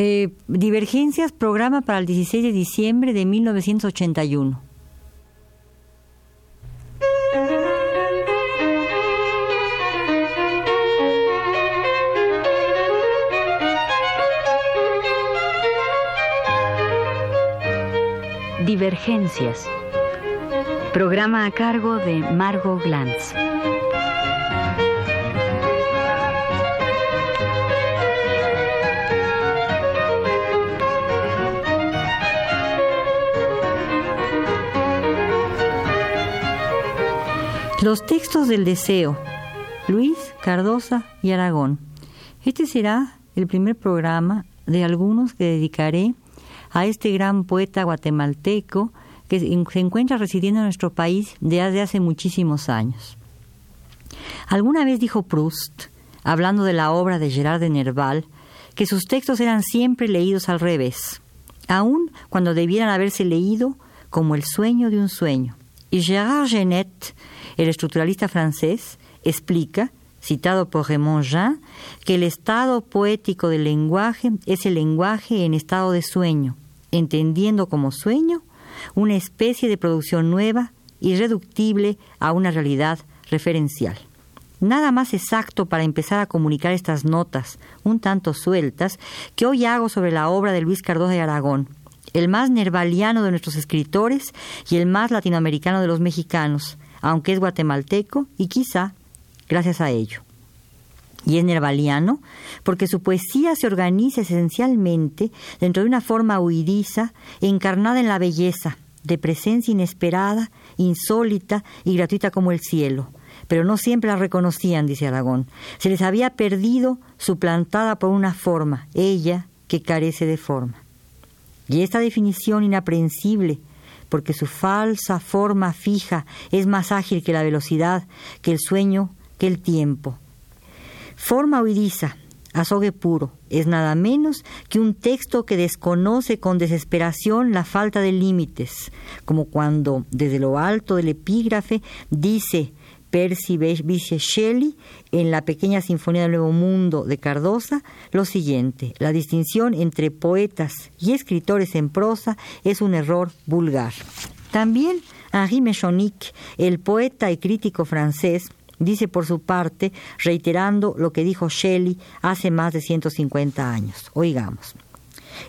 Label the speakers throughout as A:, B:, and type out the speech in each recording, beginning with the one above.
A: Eh, Divergencias, programa para el 16 de diciembre de 1981.
B: Divergencias. Programa a cargo de Margot Glantz.
A: Los textos del deseo. Luis, Cardosa y Aragón. Este será el primer programa de algunos que dedicaré a este gran poeta guatemalteco que se encuentra residiendo en nuestro país desde hace muchísimos años. Alguna vez dijo Proust, hablando de la obra de Gerard de Nerval, que sus textos eran siempre leídos al revés, aun cuando debieran haberse leído como el sueño de un sueño. Y Gérard Genet, el estructuralista francés, explica, citado por Raymond Jean, que el estado poético del lenguaje es el lenguaje en estado de sueño, entendiendo como sueño una especie de producción nueva, irreductible a una realidad referencial. Nada más exacto para empezar a comunicar estas notas, un tanto sueltas, que hoy hago sobre la obra de Luis Cardoso de Aragón, el más nervaliano de nuestros escritores y el más latinoamericano de los mexicanos, aunque es guatemalteco y quizá gracias a ello. Y es nervaliano porque su poesía se organiza esencialmente dentro de una forma huidiza encarnada en la belleza, de presencia inesperada, insólita y gratuita como el cielo. Pero no siempre la reconocían, dice Aragón. Se les había perdido, suplantada por una forma, ella que carece de forma. Y esta definición inaprehensible, porque su falsa forma fija es más ágil que la velocidad, que el sueño, que el tiempo. Forma huidiza, azogue puro, es nada menos que un texto que desconoce con desesperación la falta de límites, como cuando desde lo alto del epígrafe dice Percy Bysshe Shelley en la pequeña Sinfonía del Nuevo Mundo de Cardosa lo siguiente: la distinción entre poetas y escritores en prosa es un error vulgar. También Henri Mechonic, el poeta y crítico francés, dice por su parte, reiterando lo que dijo Shelley hace más de 150 años. Oigamos.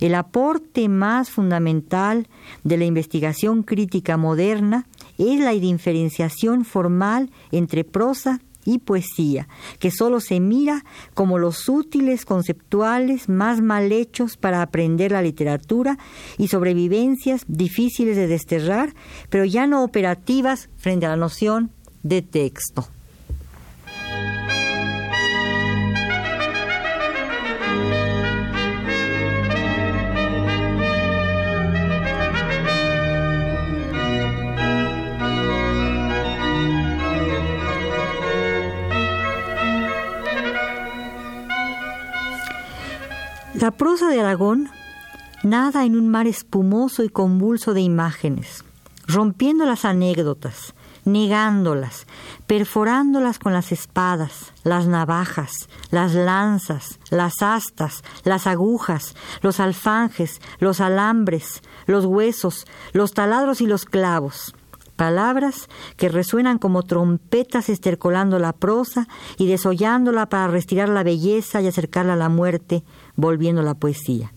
A: El aporte más fundamental de la investigación crítica moderna es la diferenciación formal entre prosa y poesía, que solo se mira como los útiles conceptuales más mal hechos para aprender la literatura y sobrevivencias difíciles de desterrar, pero ya no operativas frente a la noción de texto. La prosa de Aragón nada en un mar espumoso y convulso de imágenes, rompiendo las anécdotas, negándolas, perforándolas con las espadas, las navajas, las lanzas, las astas, las agujas, los alfanjes, los alambres, los huesos, los taladros y los clavos. Palabras que resuenan como trompetas estercolando la prosa y desollándola para restirar la belleza y acercarla a la muerte, volviendo la poesía.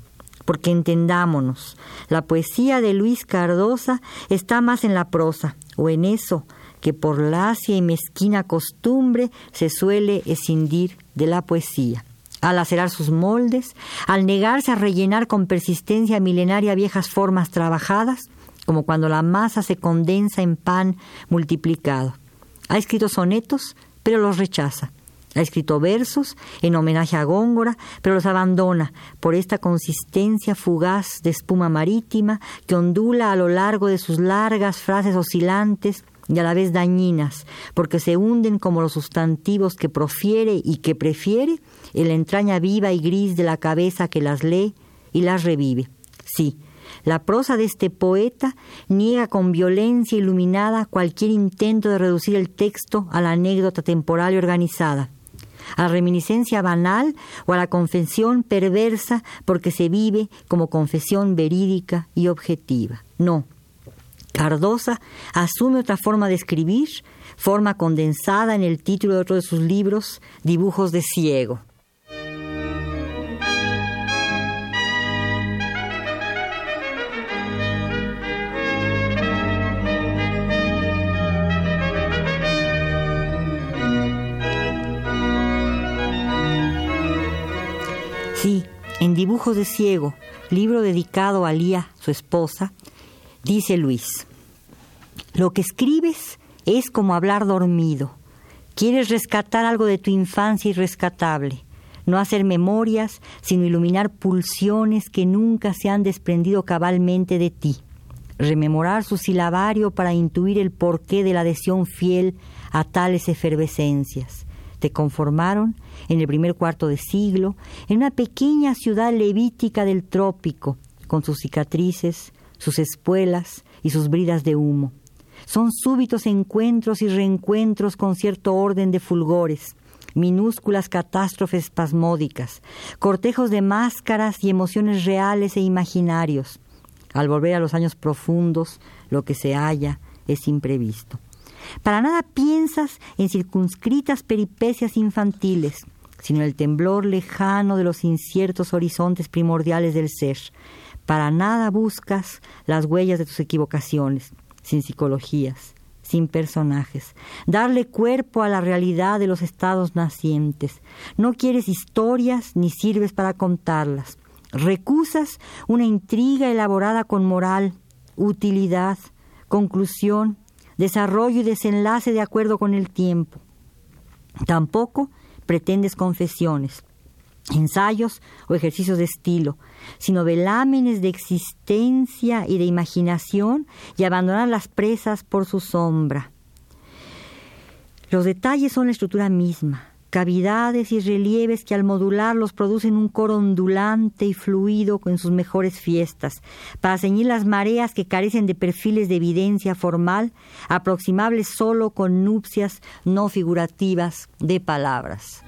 A: Porque entendámonos, la poesía de Luis Cardosa está más en la prosa, o en eso que por lacia y mezquina costumbre se suele escindir de la poesía. Al acerar sus moldes, al negarse a rellenar con persistencia milenaria viejas formas trabajadas, como cuando la masa se condensa en pan multiplicado. Ha escrito sonetos, pero los rechaza. Ha escrito versos en homenaje a Góngora, pero los abandona por esta consistencia fugaz de espuma marítima que ondula a lo largo de sus largas frases oscilantes y a la vez dañinas, porque se hunden como los sustantivos que profiere y que prefiere en la entraña viva y gris de la cabeza que las lee y las revive. Sí, la prosa de este poeta niega con violencia iluminada cualquier intento de reducir el texto a la anécdota temporal y organizada a reminiscencia banal o a la confesión perversa porque se vive como confesión verídica y objetiva. No. Cardosa asume otra forma de escribir, forma condensada en el título de otro de sus libros, Dibujos de Ciego. Sí, en Dibujos de Ciego, libro dedicado a Lía, su esposa, dice Luis, lo que escribes es como hablar dormido. Quieres rescatar algo de tu infancia irrescatable, no hacer memorias, sino iluminar pulsiones que nunca se han desprendido cabalmente de ti, rememorar su silabario para intuir el porqué de la adhesión fiel a tales efervescencias te conformaron en el primer cuarto de siglo en una pequeña ciudad levítica del trópico, con sus cicatrices, sus espuelas y sus bridas de humo. Son súbitos encuentros y reencuentros con cierto orden de fulgores, minúsculas catástrofes espasmódicas, cortejos de máscaras y emociones reales e imaginarios. Al volver a los años profundos, lo que se halla es imprevisto. Para nada piensas en circunscritas peripecias infantiles, sino el temblor lejano de los inciertos horizontes primordiales del ser. Para nada buscas las huellas de tus equivocaciones, sin psicologías, sin personajes, darle cuerpo a la realidad de los estados nacientes. No quieres historias ni sirves para contarlas. Recusas una intriga elaborada con moral, utilidad, conclusión desarrollo y desenlace de acuerdo con el tiempo. Tampoco pretendes confesiones, ensayos o ejercicios de estilo, sino velámenes de existencia y de imaginación y abandonar las presas por su sombra. Los detalles son la estructura misma, cavidades y relieves que al modularlos producen un coro ondulante y fluido en sus mejores fiestas, para ceñir las mareas que carecen de perfiles de evidencia formal, aproximables solo con nupcias no figurativas de palabras.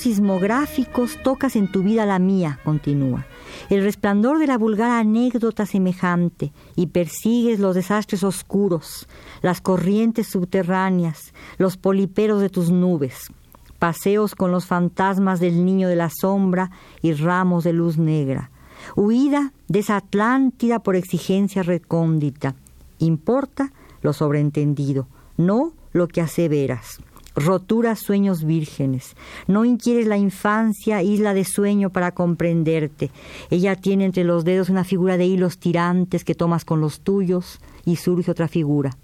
A: Sismográficos tocas en tu vida la mía, continúa, el resplandor de la vulgar anécdota semejante y persigues los desastres oscuros, las corrientes subterráneas, los poliperos de tus nubes, paseos con los fantasmas del niño de la sombra y ramos de luz negra, huida de esa Atlántida por exigencia recóndita. Importa lo sobreentendido, no lo que aseveras roturas sueños vírgenes. No inquieres la infancia, isla de sueño para comprenderte. Ella tiene entre los dedos una figura de hilos tirantes que tomas con los tuyos y surge otra figura.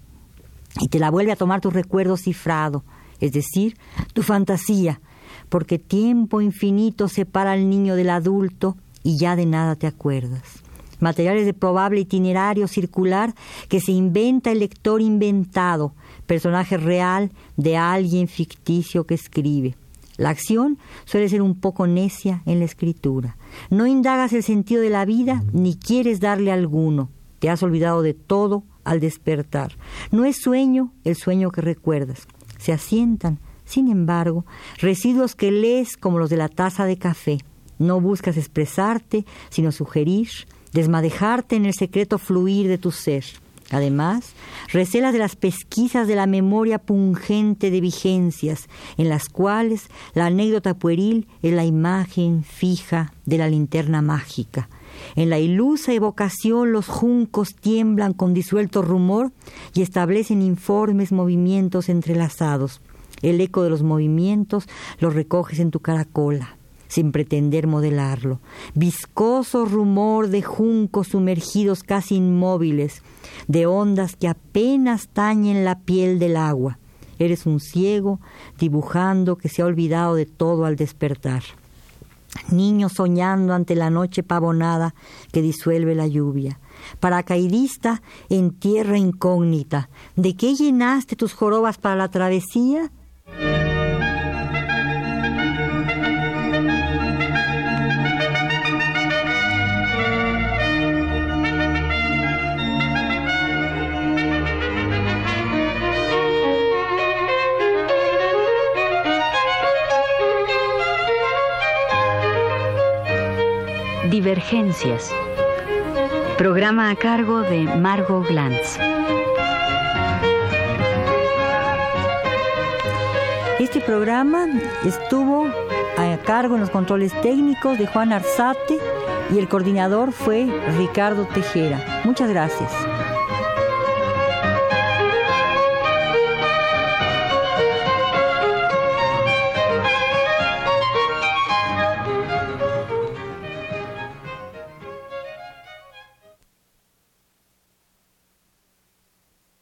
A: Y te la vuelve a tomar tu recuerdo cifrado, es decir, tu fantasía, porque tiempo infinito separa al niño del adulto y ya de nada te acuerdas materiales de probable itinerario circular que se inventa el lector inventado, personaje real de alguien ficticio que escribe. La acción suele ser un poco necia en la escritura. No indagas el sentido de la vida ni quieres darle alguno. Te has olvidado de todo al despertar. No es sueño el sueño que recuerdas. Se asientan, sin embargo, residuos que lees como los de la taza de café. No buscas expresarte, sino sugerir, desmadejarte en el secreto fluir de tu ser. Además, recelas de las pesquisas de la memoria pungente de vigencias, en las cuales la anécdota pueril es la imagen fija de la linterna mágica. En la ilusa evocación los juncos tiemblan con disuelto rumor y establecen informes movimientos entrelazados. El eco de los movimientos los recoges en tu caracola sin pretender modelarlo. Viscoso rumor de juncos sumergidos casi inmóviles, de ondas que apenas tañen la piel del agua. Eres un ciego dibujando que se ha olvidado de todo al despertar. Niño soñando ante la noche pavonada que disuelve la lluvia. Paracaidista en tierra incógnita. ¿De qué llenaste tus jorobas para la travesía?
B: Divergencias. Programa a cargo de Margot Glantz.
A: Este programa estuvo a cargo en los controles técnicos de Juan Arzate y el coordinador fue Ricardo Tejera. Muchas gracias.